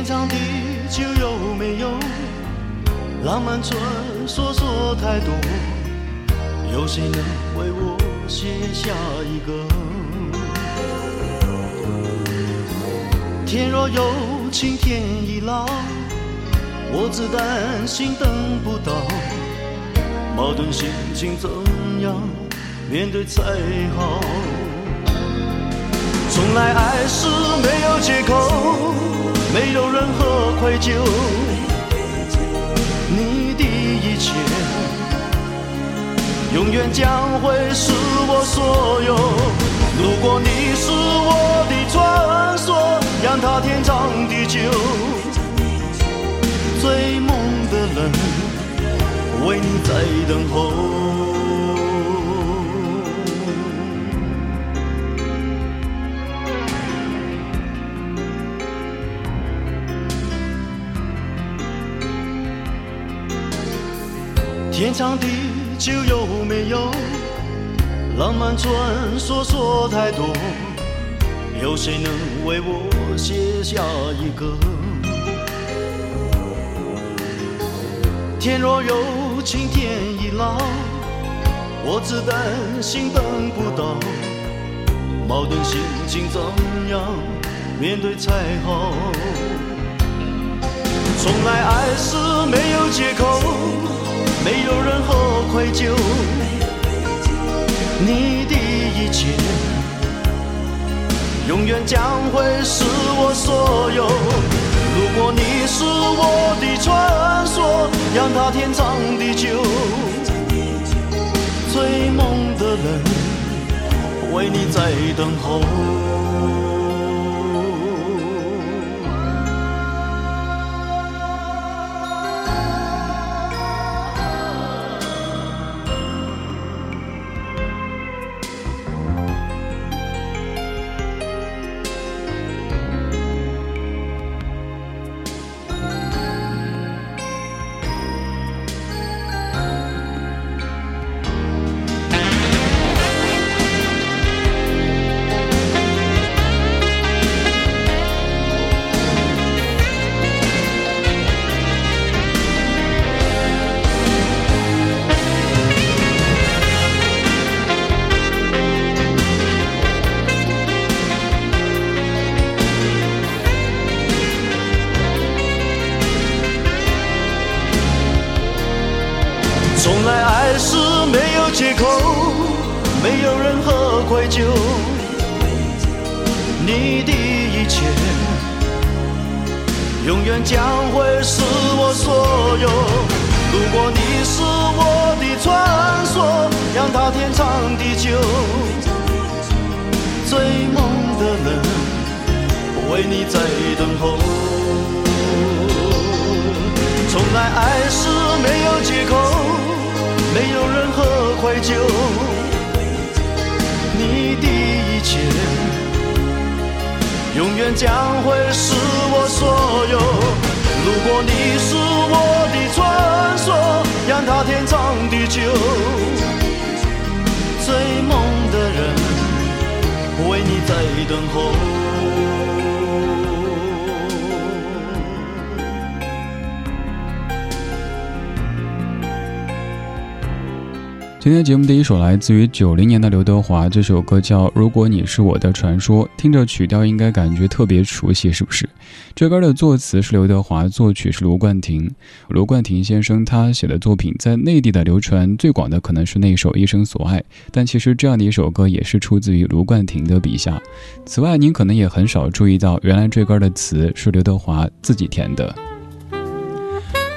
天长地久有没有浪漫传说说太多？有谁能为我写下一个？天若有情天亦老，我只担心等不到，矛盾心情怎样面对才好？从来爱是没有借口，没有任何愧疚，你的一切永远将会是我所有。如果你是我的传说，让它天长地久。追梦的人为你在等候。天长地久有没有浪漫传说说太多？有谁能为我写下一个？天若有情天亦老，我只担心等不到，矛盾心情怎样面对才好？从来爱是没有借口。没有任何愧疚，你的一切永远将会是我所有。如果你是我的传说，让它天长地久。追梦的人为你在等候。让它天长地久。追梦的人为你在等候。从来爱是没有借口。没有任何愧疚，你的一切永远将会是我所有。如果你是我的传说，让它天长地久。追梦的人为你在等候。今天节目第一首来自于九零年的刘德华，这首歌叫《如果你是我的传说》，听着曲调应该感觉特别熟悉，是不是？这歌的作词是刘德华，作曲是卢冠廷。卢冠廷先生他写的作品在内地的流传最广的可能是那首《一生所爱》，但其实这样的一首歌也是出自于卢冠廷的笔下。此外，您可能也很少注意到，原来这歌的词是刘德华自己填的。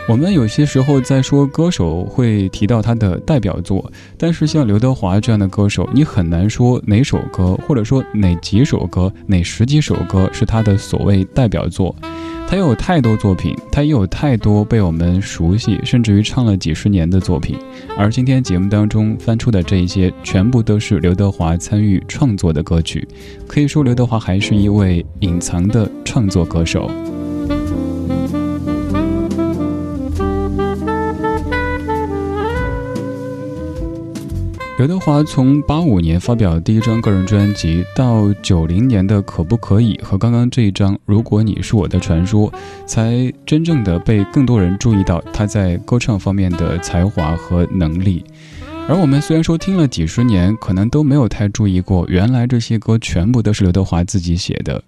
我们有些时候在说歌手会提到他的代表作，但是像刘德华这样的歌手，你很难说哪首歌，或者说哪几首歌、哪十几首歌是他的所谓代表作。他有太多作品，他也有太多被我们熟悉，甚至于唱了几十年的作品。而今天节目当中翻出的这一些，全部都是刘德华参与创作的歌曲。可以说，刘德华还是一位隐藏的创作歌手。刘德华从八五年发表第一张个人专辑，到九零年的《可不可以》和刚刚这一张《如果你是我的传说》，才真正的被更多人注意到他在歌唱方面的才华和能力。而我们虽然说听了几十年，可能都没有太注意过，原来这些歌全部都是刘德华自己写的。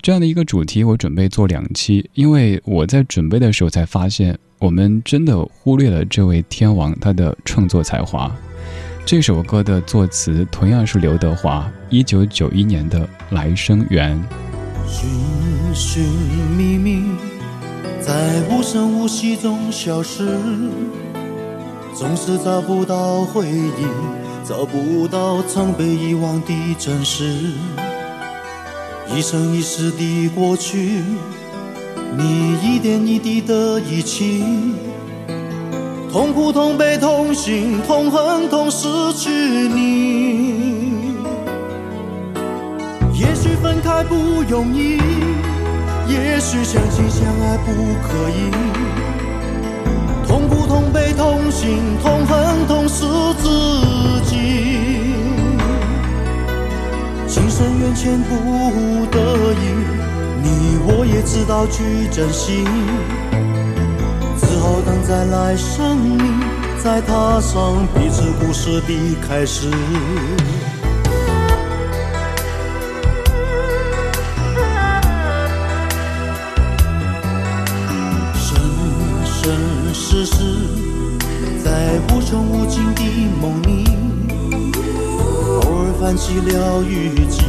这样的一个主题，我准备做两期，因为我在准备的时候才发现，我们真的忽略了这位天王他的创作才华。这首歌的作词同样是刘德华，一九九一年的《来生缘》。寻寻觅觅，在无声无息中消失，总是找不到回忆，找不到曾被遗忘的真实。一生一世的过去，你一点一滴的遗弃。痛苦、痛悲、痛心、痛恨、痛失去你。也许分开不容易，也许相亲相爱不可以。痛苦、痛悲、痛心、痛恨、痛失自己。情深缘浅不得已，你我也知道去珍惜。好等再来生命，再踏上彼此故事的开始。生生世世，在无穷无尽的梦里，偶尔翻起了雨季，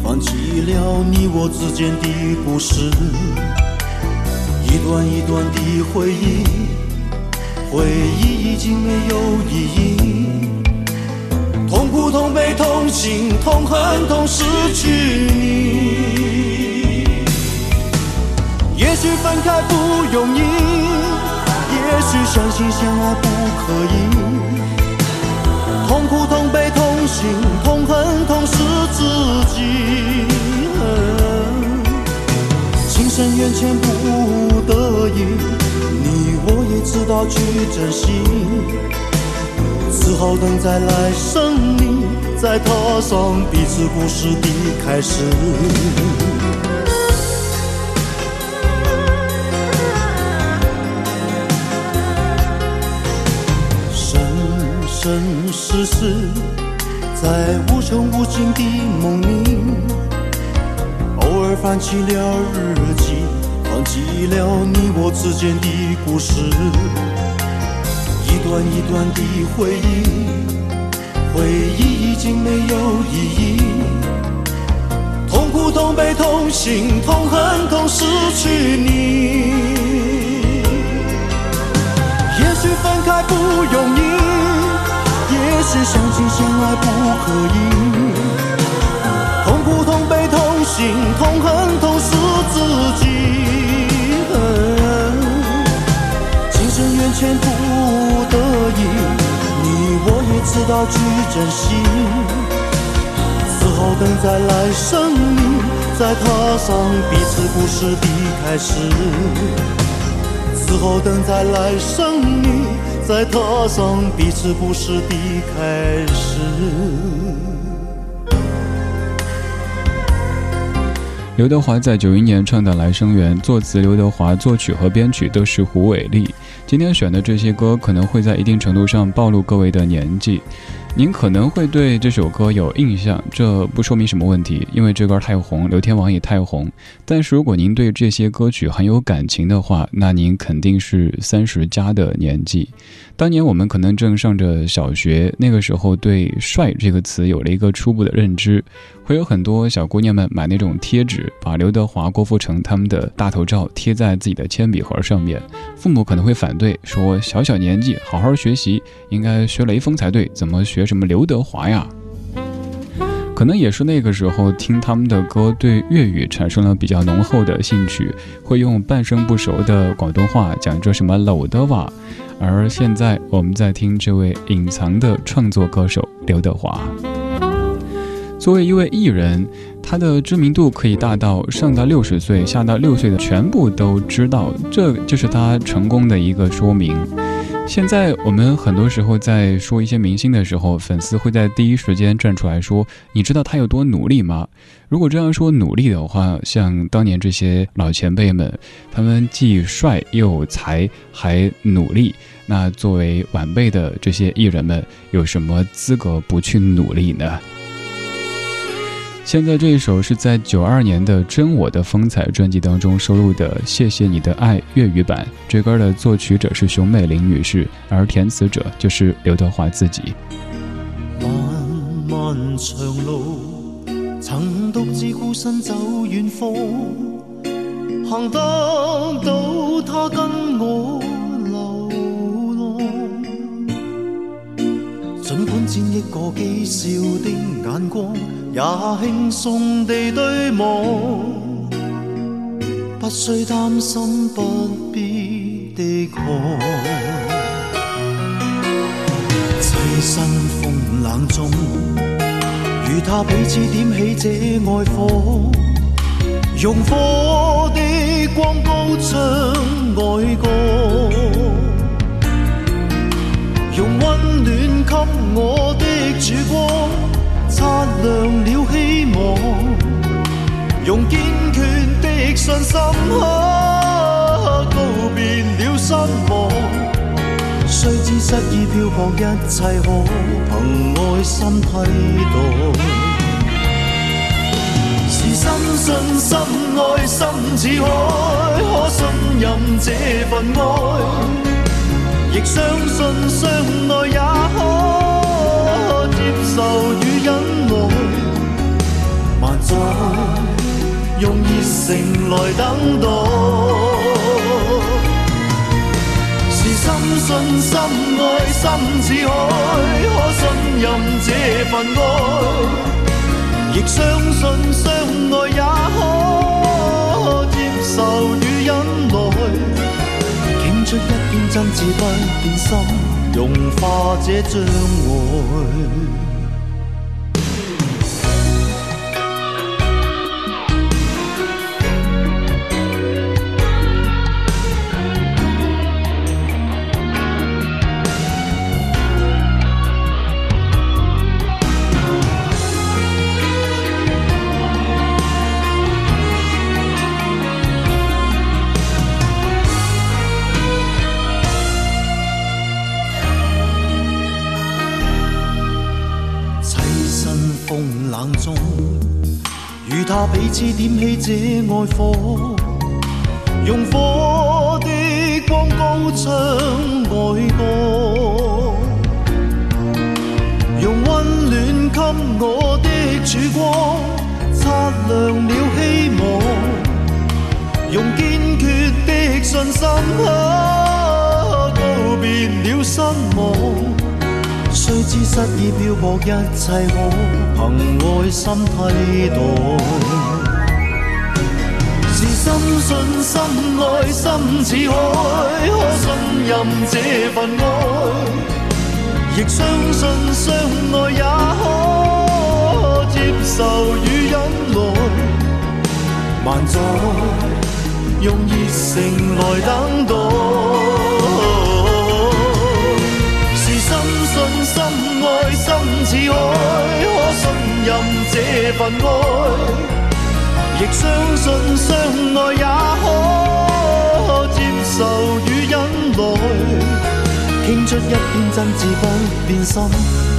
放弃了你我之间的故事。一段一段的回忆，回忆已经没有意义。痛苦、痛悲、痛心、痛恨、痛失去你。也许分开不容易，也许相亲相爱不可以。痛苦、痛悲、痛心、痛恨、痛失自己。情深缘浅不得已，知道去珍惜。只好等在来生里，再踏上彼此故事的开始。生生世世，在无穷无尽的梦里。偶尔翻起了日记，放弃了你我之间的故事，一段一段的回忆，回忆已经没有意义。痛苦、痛悲、痛心、痛恨、痛失去你。也许分开不容易，也许相亲相爱不可以。痛苦、痛悲、痛心、痛恨、痛失自己。情深缘浅不得已，你我也知道去珍惜。只好等再来生里，再踏上彼此故事的开始。只好等再来生里，再踏上彼此故事的开始。刘德华在九一年唱的《来生缘》，作词刘德华，作曲和编曲都是胡伟立。今天选的这些歌，可能会在一定程度上暴露各位的年纪。您可能会对这首歌有印象，这不说明什么问题，因为这歌太红，刘天王也太红。但是如果您对这些歌曲很有感情的话，那您肯定是三十加的年纪。当年我们可能正上着小学，那个时候对“帅”这个词有了一个初步的认知，会有很多小姑娘们买那种贴纸，把刘德华、郭富城他们的大头照贴在自己的铅笔盒上面。父母可能会反对，说小小年纪好好学习，应该学雷锋才对，怎么学？什么刘德华呀？可能也是那个时候听他们的歌，对粤语产生了比较浓厚的兴趣，会用半生不熟的广东话讲着什么老德瓦。而现在我们在听这位隐藏的创作歌手刘德华。作为一位艺人，他的知名度可以大到上到六十岁，下到六岁的全部都知道，这就是他成功的一个说明。现在我们很多时候在说一些明星的时候，粉丝会在第一时间站出来说：“你知道他有多努力吗？”如果这样说努力的话，像当年这些老前辈们，他们既帅又有才，还努力，那作为晚辈的这些艺人们，有什么资格不去努力呢？现在这一首是在九二年的《真我的风采》专辑当中收录的《谢谢你的爱》粤语版。这歌的作曲者是熊美玲女士，而填词者就是刘德华自己。漫漫长路，曾独自孤身走远方，行得到他跟我千亿个讥笑的眼光。也轻松地对望，不需担心，不必的抗。栖身风冷中，与他彼此点起这爱火，用火的光高唱爱歌，用温暖给我的曙光。擦亮了希望，用坚决的信心告别了失望。虽知失意漂泊，一切可凭爱心替代。是深信深爱心似海，可信任这份爱，亦相信相爱也可接受与。忍耐，万载用热诚来等待。是深信深爱深似海，可信任这份爱，亦相信相爱也可出一片真挚不变心，融化这障碍。彼此点起这爱火，用火的光高唱爱歌，用温暖给我的曙光，擦亮了希望，用坚决的信心啊告别了失望。虽知失意漂泊，一切可凭爱心替代。深信深爱心似海，可信任这份爱，亦相信相爱也可接受与忍耐。万载用热诚来等待。似海，可信任这份爱，亦相信相爱也可接受与忍耐。倾出一片真挚不变心，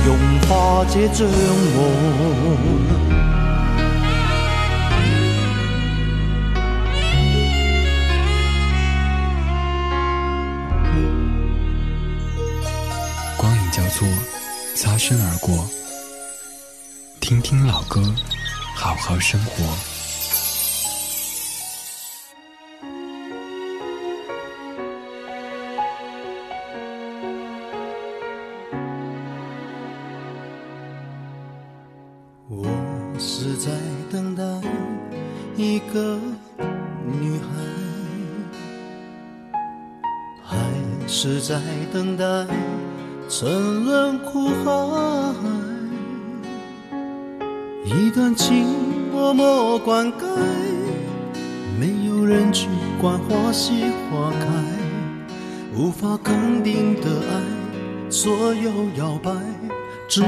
融化这障碍。擦身而过，听听老歌，好好生活。我是在等待一个女孩，还是在等待？沉沦苦海，一段情默默灌溉，没有人去管花谢花开，无法肯定的爱左右摇摆，只好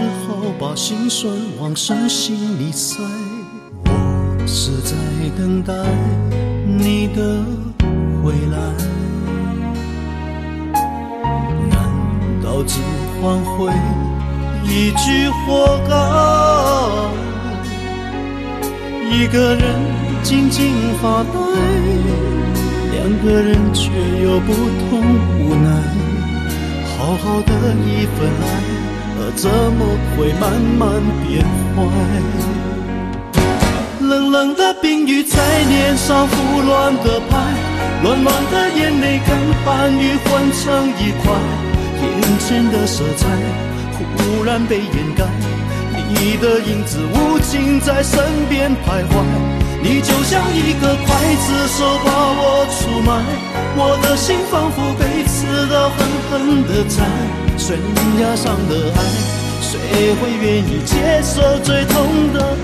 把心酸往深心里塞。我是在等待你的回来，难道只换回一句活该？一个人静静发呆，两个人却有不同无奈。好好的一份爱，怎么会慢慢变坏？冷冷的冰雨在脸上胡乱的拍，乱乱的眼泪跟寒雨混成一块，眼前的色彩忽然被掩盖，你的影子无情在身边徘徊，你就像一个刽子手把我出卖。我的心仿佛被刺刀狠狠的宰，悬崖上的爱，谁会愿意接受最痛的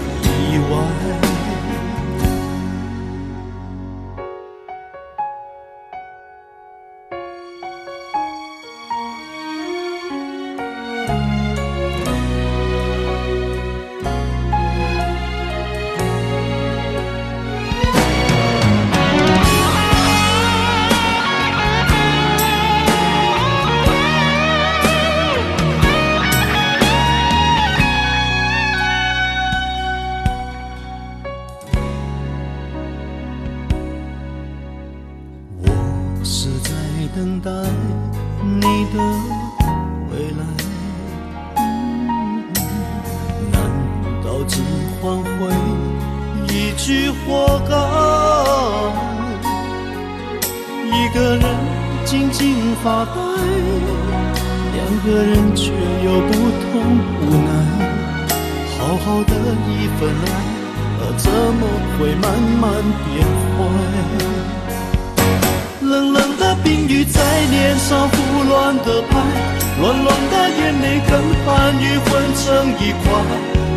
回一句活该。一个人静静发呆，两个人却又不痛不难。好好的一份爱，怎么会慢慢变坏？冷冷的冰雨在脸上胡乱的拍，乱乱的眼泪跟寒雨混成一块。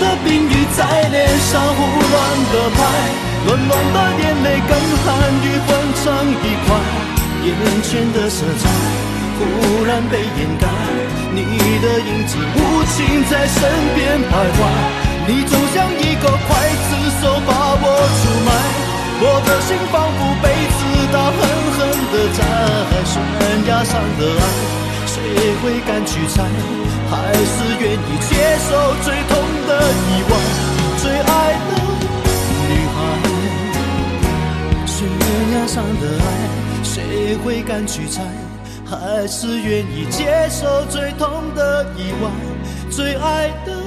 的冰雨在脸上胡乱的拍，暖暖的眼泪跟寒雨混成一块，眼前的色彩忽然被掩盖，你的影子无情在身边徘徊，你就像一个刽子手把我出卖，我的心仿佛被刺刀狠狠的宰，悬崖上的爱，谁会敢去猜？还是愿意接受最痛。的意外，最爱的。悬崖上的爱，谁会敢去猜？还是愿意接受最痛的意外？最爱的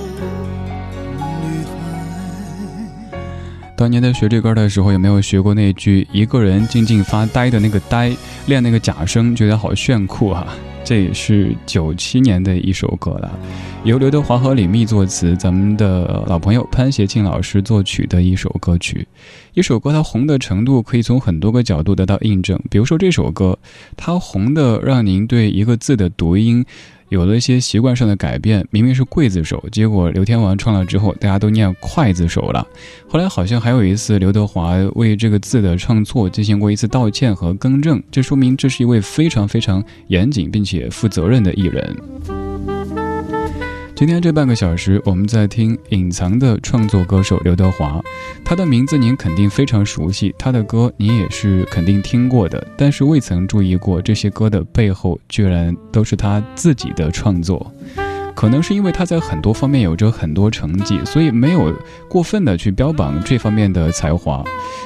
当年在学这歌的时候，有没有学过那句“一个人静静发呆”的那个“呆”，练那个假声，觉得好炫酷啊！这也是九七年的一首歌了，由刘德华和李密作词，咱们的老朋友潘协庆老师作曲的一首歌曲。一首歌它红的程度可以从很多个角度得到印证，比如说这首歌，它红的让您对一个字的读音。有了一些习惯上的改变，明明是刽子手，结果刘天王唱了之后，大家都念筷子手了。后来好像还有一次，刘德华为这个字的唱错进行过一次道歉和更正，这说明这是一位非常非常严谨并且负责任的艺人。今天这半个小时，我们在听隐藏的创作歌手刘德华，他的名字您肯定非常熟悉，他的歌您也是肯定听过的，但是未曾注意过这些歌的背后，居然都是他自己的创作。可能是因为他在很多方面有着很多成绩，所以没有过分的去标榜这方面的才华。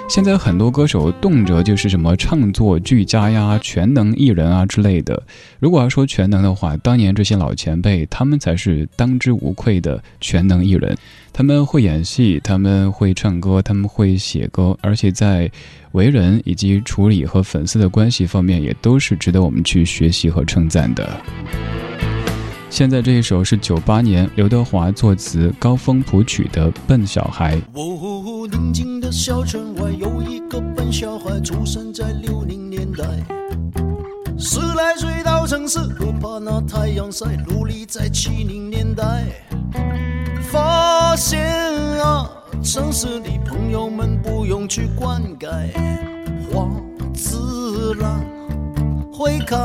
现在很多歌手动辄就是什么唱作俱佳呀、全能艺人啊之类的。如果要说全能的话，当年这些老前辈他们才是当之无愧的全能艺人。他们会演戏，他们会唱歌，他们会写歌，而且在为人以及处理和粉丝的关系方面，也都是值得我们去学习和称赞的。现在这一首是九八年刘德华作词、高峰谱曲的《笨小孩》。哦，宁静的小城外有一个笨小孩，出生在六零年代。十来岁到城市，不怕那太阳晒，努力在七零年代。发现啊，城市里朋友们不用去灌溉，花自然会开。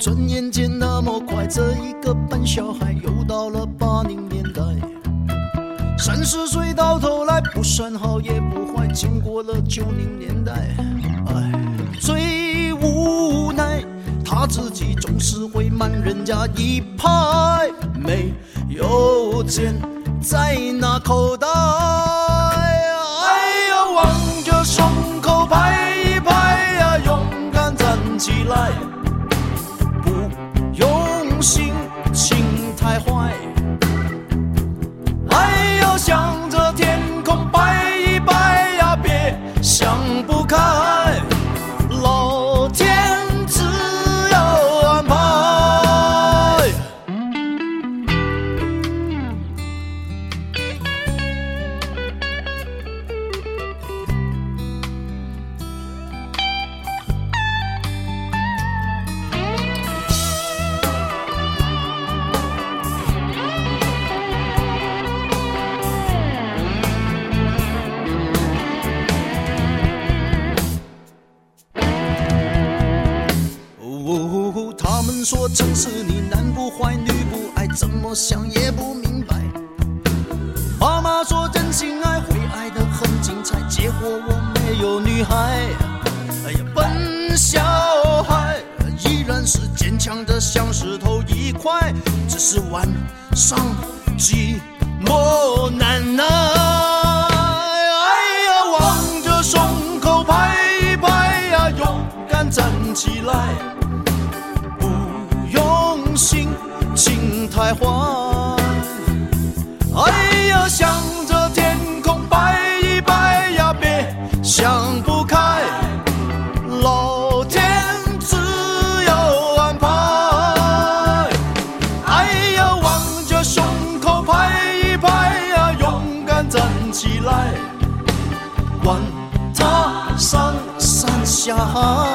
转眼间那么快，这一个笨小孩又到了八零年代。三十岁到头来不算好也不坏，经过了九零年代，哎，最无奈他自己总是会慢人家一拍，没有钱在那口袋，哎呀，望着胸口拍天晚上寂寞难耐。哎呀，望着胸口拍一拍呀，勇敢站起来。不用心情太坏，your heart.